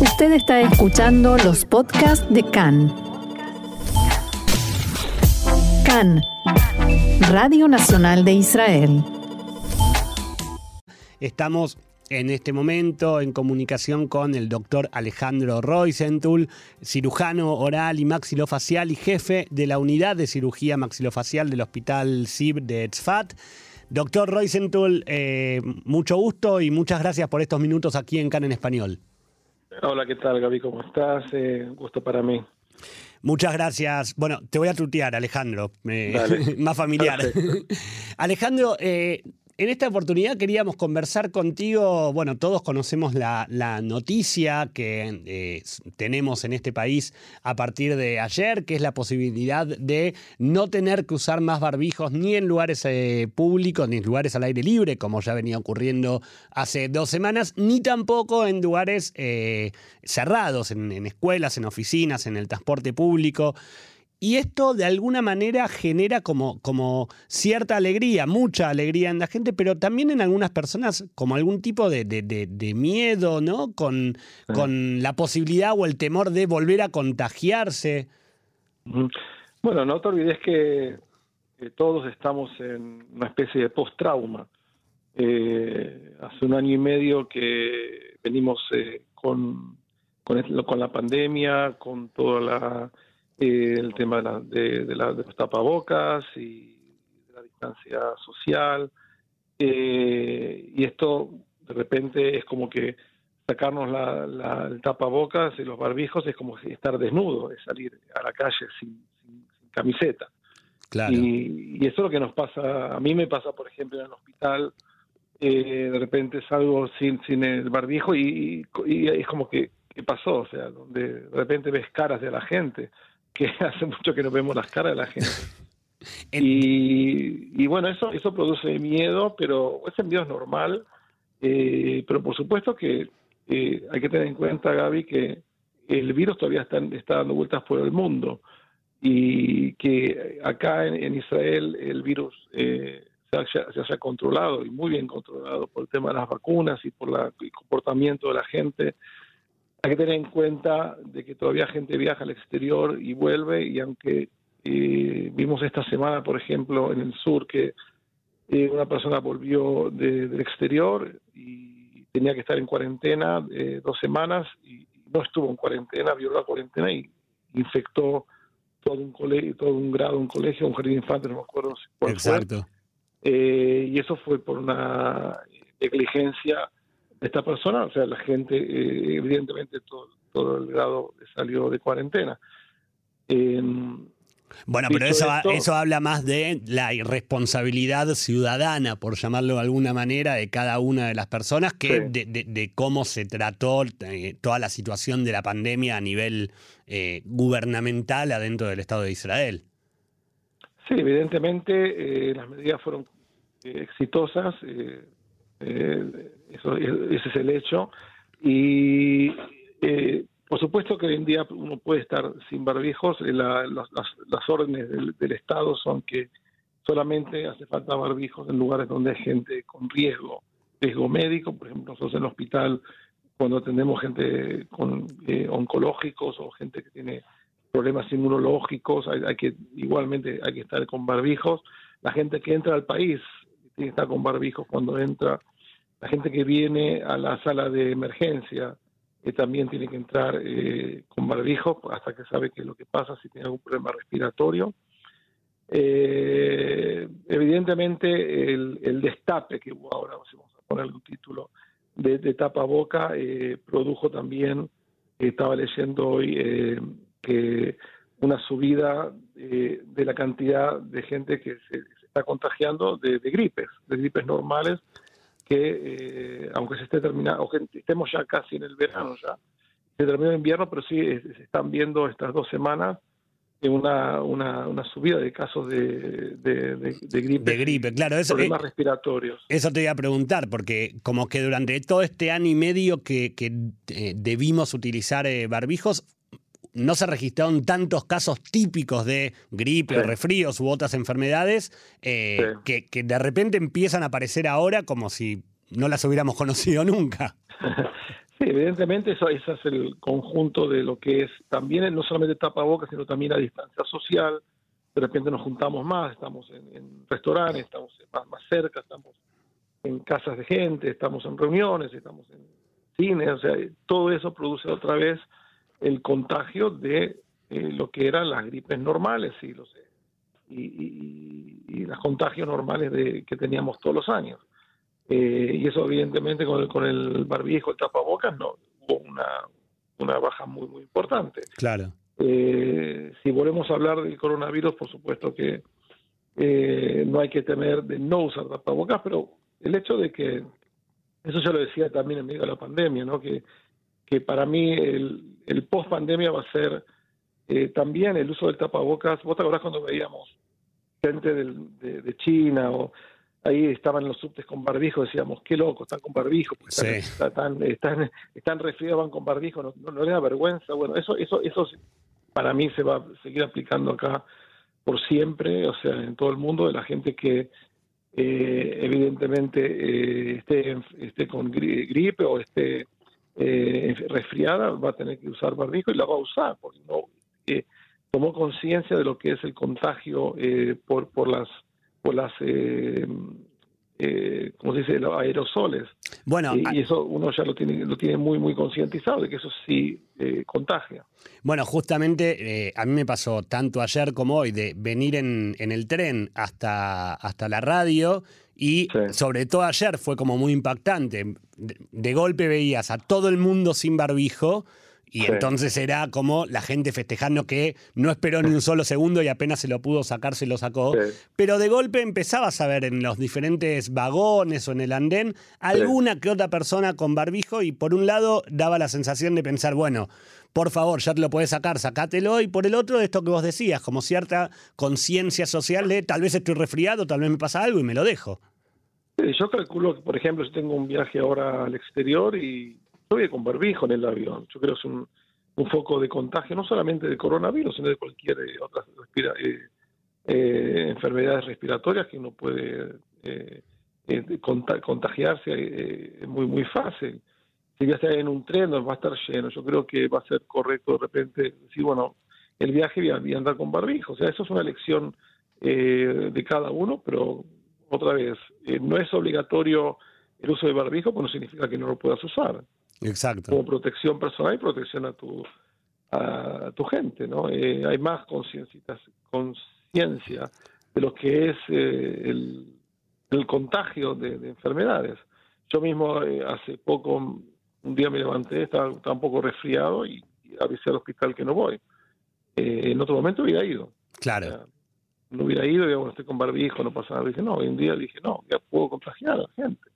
Usted está escuchando los podcasts de CAN. CAN, Radio Nacional de Israel. Estamos en este momento en comunicación con el doctor Alejandro Roisentul, cirujano oral y maxilofacial y jefe de la unidad de cirugía maxilofacial del Hospital SIB de Tzfat. Doctor Roisentul, eh, mucho gusto y muchas gracias por estos minutos aquí en CAN en Español. Hola, ¿qué tal Gaby? ¿Cómo estás? Eh, gusto para mí. Muchas gracias. Bueno, te voy a tutear, Alejandro, eh, más familiar. Alejandro, eh, en esta oportunidad queríamos conversar contigo, bueno, todos conocemos la, noticia que eh, tenemos en este país a partir de ayer, que es la posibilidad de no tener que usar más barbijos ni en lugares eh, públicos, ni en lugares al aire libre, como ya venía ocurriendo hace dos semanas, ni tampoco en lugares eh, cerrados, en escuelas, en oficinas, en el transporte público. Y esto de alguna manera genera como, como cierta alegría, mucha alegría en la gente, pero también en algunas personas como algún tipo de, de, miedo, ¿no? Con, con la posibilidad o el temor de volver a contagiarse. Bueno, no te olvides que, todos estamos en una especie de post-trauma. Eh, hace un año y medio que venimos eh, con, con, con la pandemia, con toda la el tema de, la, de, los tapabocas y de la distancia social. Eh, y esto de repente es como que sacarnos la, el tapabocas y los barbijos es como estar desnudo, es salir a la calle sin, camiseta. Claro. Y, y, eso es lo que nos pasa, a mí me pasa, por ejemplo, en el hospital, eh, de repente salgo sin, sin el barbijo y, y, es como que, ¿qué pasó? O sea, donde de repente ves caras de la gente que hace mucho que no vemos las caras de la gente. y, bueno, eso, eso produce miedo, pero ese miedo es normal. Eh, pero por supuesto que eh, hay que tener en cuenta, Gaby, que el virus todavía está, está dando vueltas por el mundo y que acá en, Israel el virus eh, se, haya, se, haya, controlado y muy bien controlado por el tema de las vacunas y por la, el comportamiento de la gente hay que tener en cuenta de que todavía gente viaja al exterior y vuelve y aunque eh, vimos esta semana, por ejemplo, en el sur que eh, una persona volvió del exterior y tenía que estar en cuarentena eh, dos semanas y no estuvo en cuarentena, violó la cuarentena y infectó todo un colegio, todo un grado, un colegio, un jardín de infantes, no me acuerdo cuál Exacto. y eso fue por una negligencia esta persona, o sea, la gente, eh, evidentemente todo, todo, el grado salió de cuarentena. Em, bueno, pero eso, eso habla más de la irresponsabilidad ciudadana, por llamarlo de alguna manera, de cada una de las personas, que de, cómo se trató eh, toda la situación de la pandemia a nivel eh, gubernamental adentro del Estado de Israel. Sí, evidentemente las medidas fueron exitosas. Eh, eso, ese es el hecho. Y eh, por supuesto que hoy en día uno puede estar sin barbijos. Eh, las, las, órdenes del, Estado son que solamente hace falta barbijos en lugares donde hay gente con riesgo, riesgo médico. Por ejemplo, nosotros en el hospital, cuando tenemos gente con oncológicos o gente que tiene problemas inmunológicos, hay, hay, que igualmente hay que estar con barbijos. La gente que entra al país tiene que estar con barbijos cuando entra. La gente que viene a la sala de emergencia que también tiene que entrar eh, con barbijos hasta que sabe qué es lo que pasa si tiene algún problema respiratorio. Eh, evidentemente el, destape que hubo ahora, vamos a ponerle un título, de, de tapaboca, eh, produjo también, estaba leyendo hoy, que una subida de la cantidad de gente que se, está contagiando de, gripes, de gripes normales, que eh, aunque se esté terminando, o que estemos ya casi en el verano ya, se terminó el invierno, pero sí se están viendo estas dos semanas una, una, una subida de casos de, de, gripe. De gripe, claro. Eso, problemas respiratorios. Eso te iba a preguntar, porque como que durante todo este año y medio que, que eh, debimos utilizar eh, barbijos, no se registraron tantos casos típicos de gripe o resfríos u otras enfermedades eh, que, de repente empiezan a aparecer ahora como si no las hubiéramos conocido nunca. Sí, evidentemente eso, ese es el conjunto de lo que es también no solamente tapabocas, sino también la distancia social. De repente nos juntamos más, estamos en, restaurantes, estamos más, más cerca, estamos en casas de gente, estamos en reuniones, estamos en cines, o sea, todo eso produce otra vez el contagio de eh, lo que eran las gripes normales y los y, y, los contagios normales de, que teníamos todos los años. Eh, y eso evidentemente con el, con el barbijo, el tapabocas, no, hubo una, una baja muy, muy importante. Claro. Eh, si volvemos a hablar del coronavirus, por supuesto que no hay que temer de no usar tapabocas, pero el hecho de que, eso ya lo decía también en medio de la pandemia, ¿no? que, que para mí el, el post pandemia va a ser eh, también el uso del tapabocas. ¿Vos te acordás cuando veíamos gente de, China o ahí estaban los subtes con barbijo? Decíamos, qué loco, están con barbijo, están, están, están, resfriados, van con barbijo, no, no, da vergüenza. Bueno, eso, eso, eso para mí se va a seguir aplicando acá por siempre, o sea, en todo el mundo, de la gente que eh, evidentemente eh, esté, esté con gripe o esté eh, resfriada, va a tener que usar barbijo y la va a usar, porque no tomó conciencia de lo que es el contagio por, por las por las eh, como se dice, los aerosoles. Bueno, y, eso uno ya lo tiene, lo tiene muy, muy concientizado de que eso sí eh, contagia. Bueno, justamente eh, a mí me pasó tanto ayer como hoy de venir en, en el tren hasta, hasta la radio y sobre todo ayer fue como muy impactante. de golpe veías a todo el mundo sin barbijo y entonces era como la gente festejando que no esperó ni un solo segundo y apenas se lo pudo sacar, se lo sacó. Pero de golpe empezabas a ver en los diferentes vagones o en el andén alguna que otra persona con barbijo y por un lado daba la sensación de pensar, bueno, por favor, ya te lo puedes sacar, sacátelo. Y por el otro, esto que vos decías, como cierta conciencia social de tal vez estoy resfriado, tal vez me pasa algo y me lo dejo. Yo calculo que, por ejemplo, si tengo un viaje ahora al exterior y Estoy con barbijo en el avión. Yo creo que es un, foco de contagio, no solamente de coronavirus, sino de cualquier eh, otra eh, eh, enfermedades respiratorias que uno puede contagiarse muy, muy fácil. Si ya está en un tren, va a estar lleno. Yo creo que va a ser correcto de repente decir, bueno, el viaje voy andar con barbijo. O sea, eso es una elección de cada uno, pero otra vez, no es obligatorio el uso de barbijo, pues no significa que no lo puedas usar. Exacto. Como protección personal y protección a tu, a tu gente, ¿no? Eh, hay más conciencia de lo que es eh, el, el, contagio de, enfermedades. Yo mismo eh, hace poco, un día me levanté, estaba, un poco resfriado y, avisé al hospital que no voy. en otro momento hubiera ido. Claro. no hubiera ido, digamos, estoy con barbijo, no pasa nada. Dije, no, hoy un día dije, no, ya puedo contagiar a la gente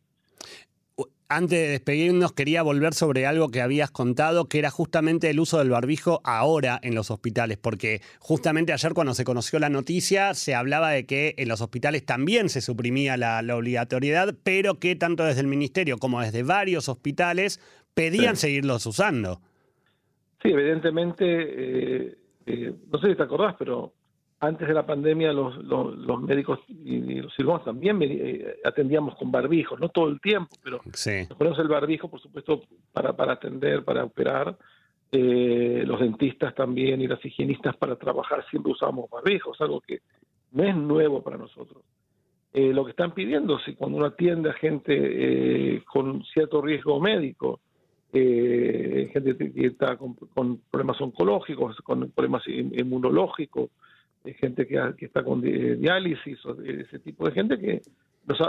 antes de despedirnos, quería volver sobre algo que habías contado, que era justamente el uso del barbijo ahora en los hospitales, porque justamente ayer cuando se conoció la noticia se hablaba de que en los hospitales también se suprimía la, obligatoriedad, pero que tanto desde el ministerio como desde varios hospitales pedían seguirlos usando. Sí, evidentemente, eh, eh, no sé si te acordás, pero antes de la pandemia los, los, médicos y, los cirujanos también eh, atendíamos con barbijos, no todo el tiempo, pero nos ponemos el barbijo, por supuesto, para, para atender, para operar. Eh, los dentistas también y las higienistas para trabajar siempre usamos barbijos, algo que no es nuevo para nosotros. Eh, lo que están pidiendo, si cuando uno atiende a gente con cierto riesgo médico, gente que está con, con, problemas oncológicos, con problemas inmunológicos, gente que, está con diálisis o ese tipo de gente que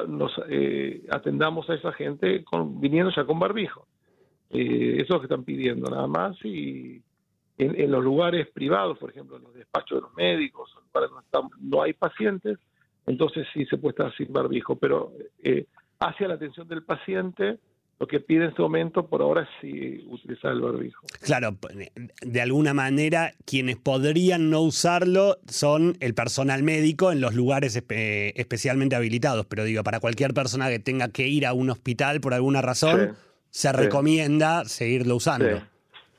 nos, eh, atendamos a esa gente con, viniendo ya con barbijo. Eh, eso es lo que están pidiendo nada más y en, los lugares privados, por ejemplo, en los despachos de los médicos, para no, no hay pacientes, entonces sí se puede estar sin barbijo, pero eh, hacia la atención del paciente lo que pide en este momento por ahora es sí utilizar el barbijo. Claro, de alguna manera quienes podrían no usarlo son el personal médico en los lugares especialmente habilitados, pero digo, para cualquier persona que tenga que ir a un hospital por alguna razón, se recomienda seguirlo usando.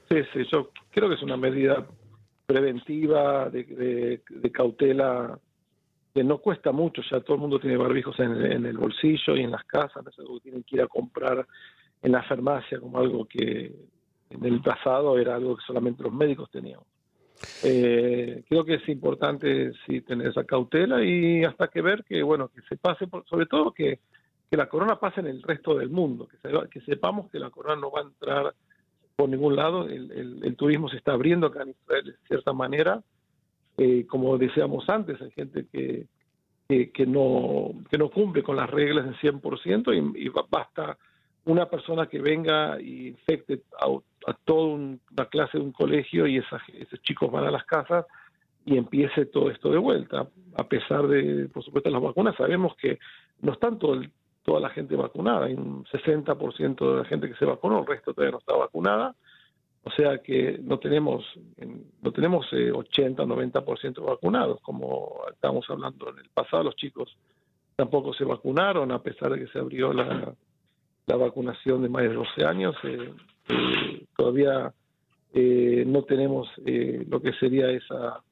Sí. sí. yo creo que es una medida preventiva, de, cautela, que no cuesta mucho, ya todo el mundo tiene barbijos en, el bolsillo y en las casas, no es algo que tienen que ir a comprar en la farmacia como algo que en el pasado era algo que solamente los médicos tenían. Eh, creo que es importante sí tener esa cautela y hasta que ver que bueno que se pase por, sobre todo que, que la corona pase en el resto del mundo que, que sepamos que la corona no va a entrar por ningún lado el, el, turismo se está abriendo acá en Israel de cierta manera eh, como decíamos antes hay gente que, que, no que no cumple con las reglas en 100% y, y basta una persona que venga y infecte a, toda una clase de un colegio y esos chicos van a las casas y empiece todo esto de vuelta. A pesar de, por supuesto, las vacunas, sabemos que no están toda la gente vacunada. Hay un 60% de la gente que se vacunó, el resto todavía no está vacunada. O sea que no tenemos, no tenemos 80, eh, 90% vacunados, como estábamos hablando en el pasado. Los chicos tampoco se vacunaron, a pesar de que se abrió la, la vacunación de más de 12 años. Eh, eh, todavía eh, no tenemos lo que sería esa,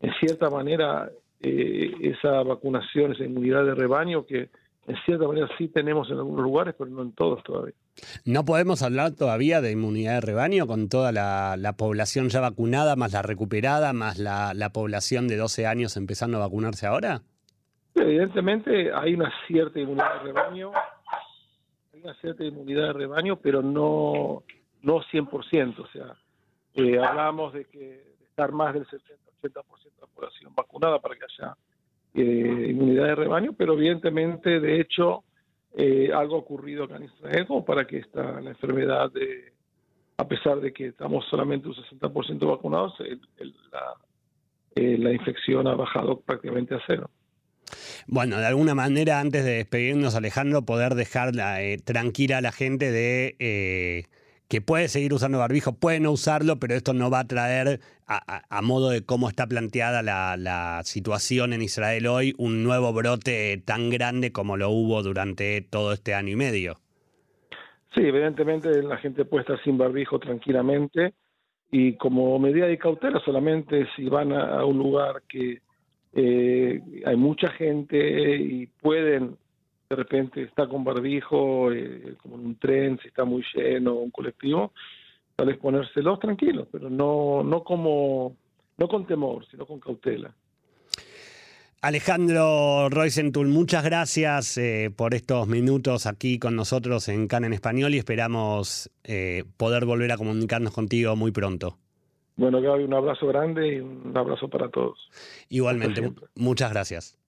en cierta manera, esa vacunación, esa inmunidad de rebaño que en cierta manera sí tenemos en algunos lugares, pero no en todos todavía. ¿No podemos hablar todavía de inmunidad de rebaño con toda la, población ya vacunada, más la recuperada, más la, la población de 12 años empezando a vacunarse ahora? Evidentemente hay una cierta inmunidad de rebaño, una cierta inmunidad de rebaño, pero no, no 100%. O sea, eh, hablamos de que estar más del 70-80% de la población vacunada para que haya eh, inmunidad de rebaño, pero evidentemente, de hecho, eh, algo ha ocurrido acá en Israel como para que esta, la enfermedad, de, a pesar de que estamos solamente un 60% vacunados, la, la infección ha bajado prácticamente a cero. Bueno, de alguna manera, antes de despedirnos, Alejandro, poder dejar eh, tranquila a la gente de eh, que puede seguir usando barbijo, puede no usarlo, pero esto no va a traer, a, modo de cómo está planteada la, situación en Israel hoy, un nuevo brote tan grande como lo hubo durante todo este año y medio. Sí, evidentemente la gente puede estar sin barbijo tranquilamente y como medida de cautela solamente si van a un lugar que eh, hay mucha gente y pueden de repente estar con barbijo, eh, como en un tren, si está muy lleno, un colectivo, tal vez ponérselos tranquilos, pero no, no como, no con temor, sino con cautela. Alejandro Roycentul, muchas gracias eh, por estos minutos aquí con nosotros en CAN en Español y esperamos poder volver a comunicarnos contigo muy pronto. Bueno, Gaby, un abrazo grande y un abrazo para todos. Igualmente, muchas gracias.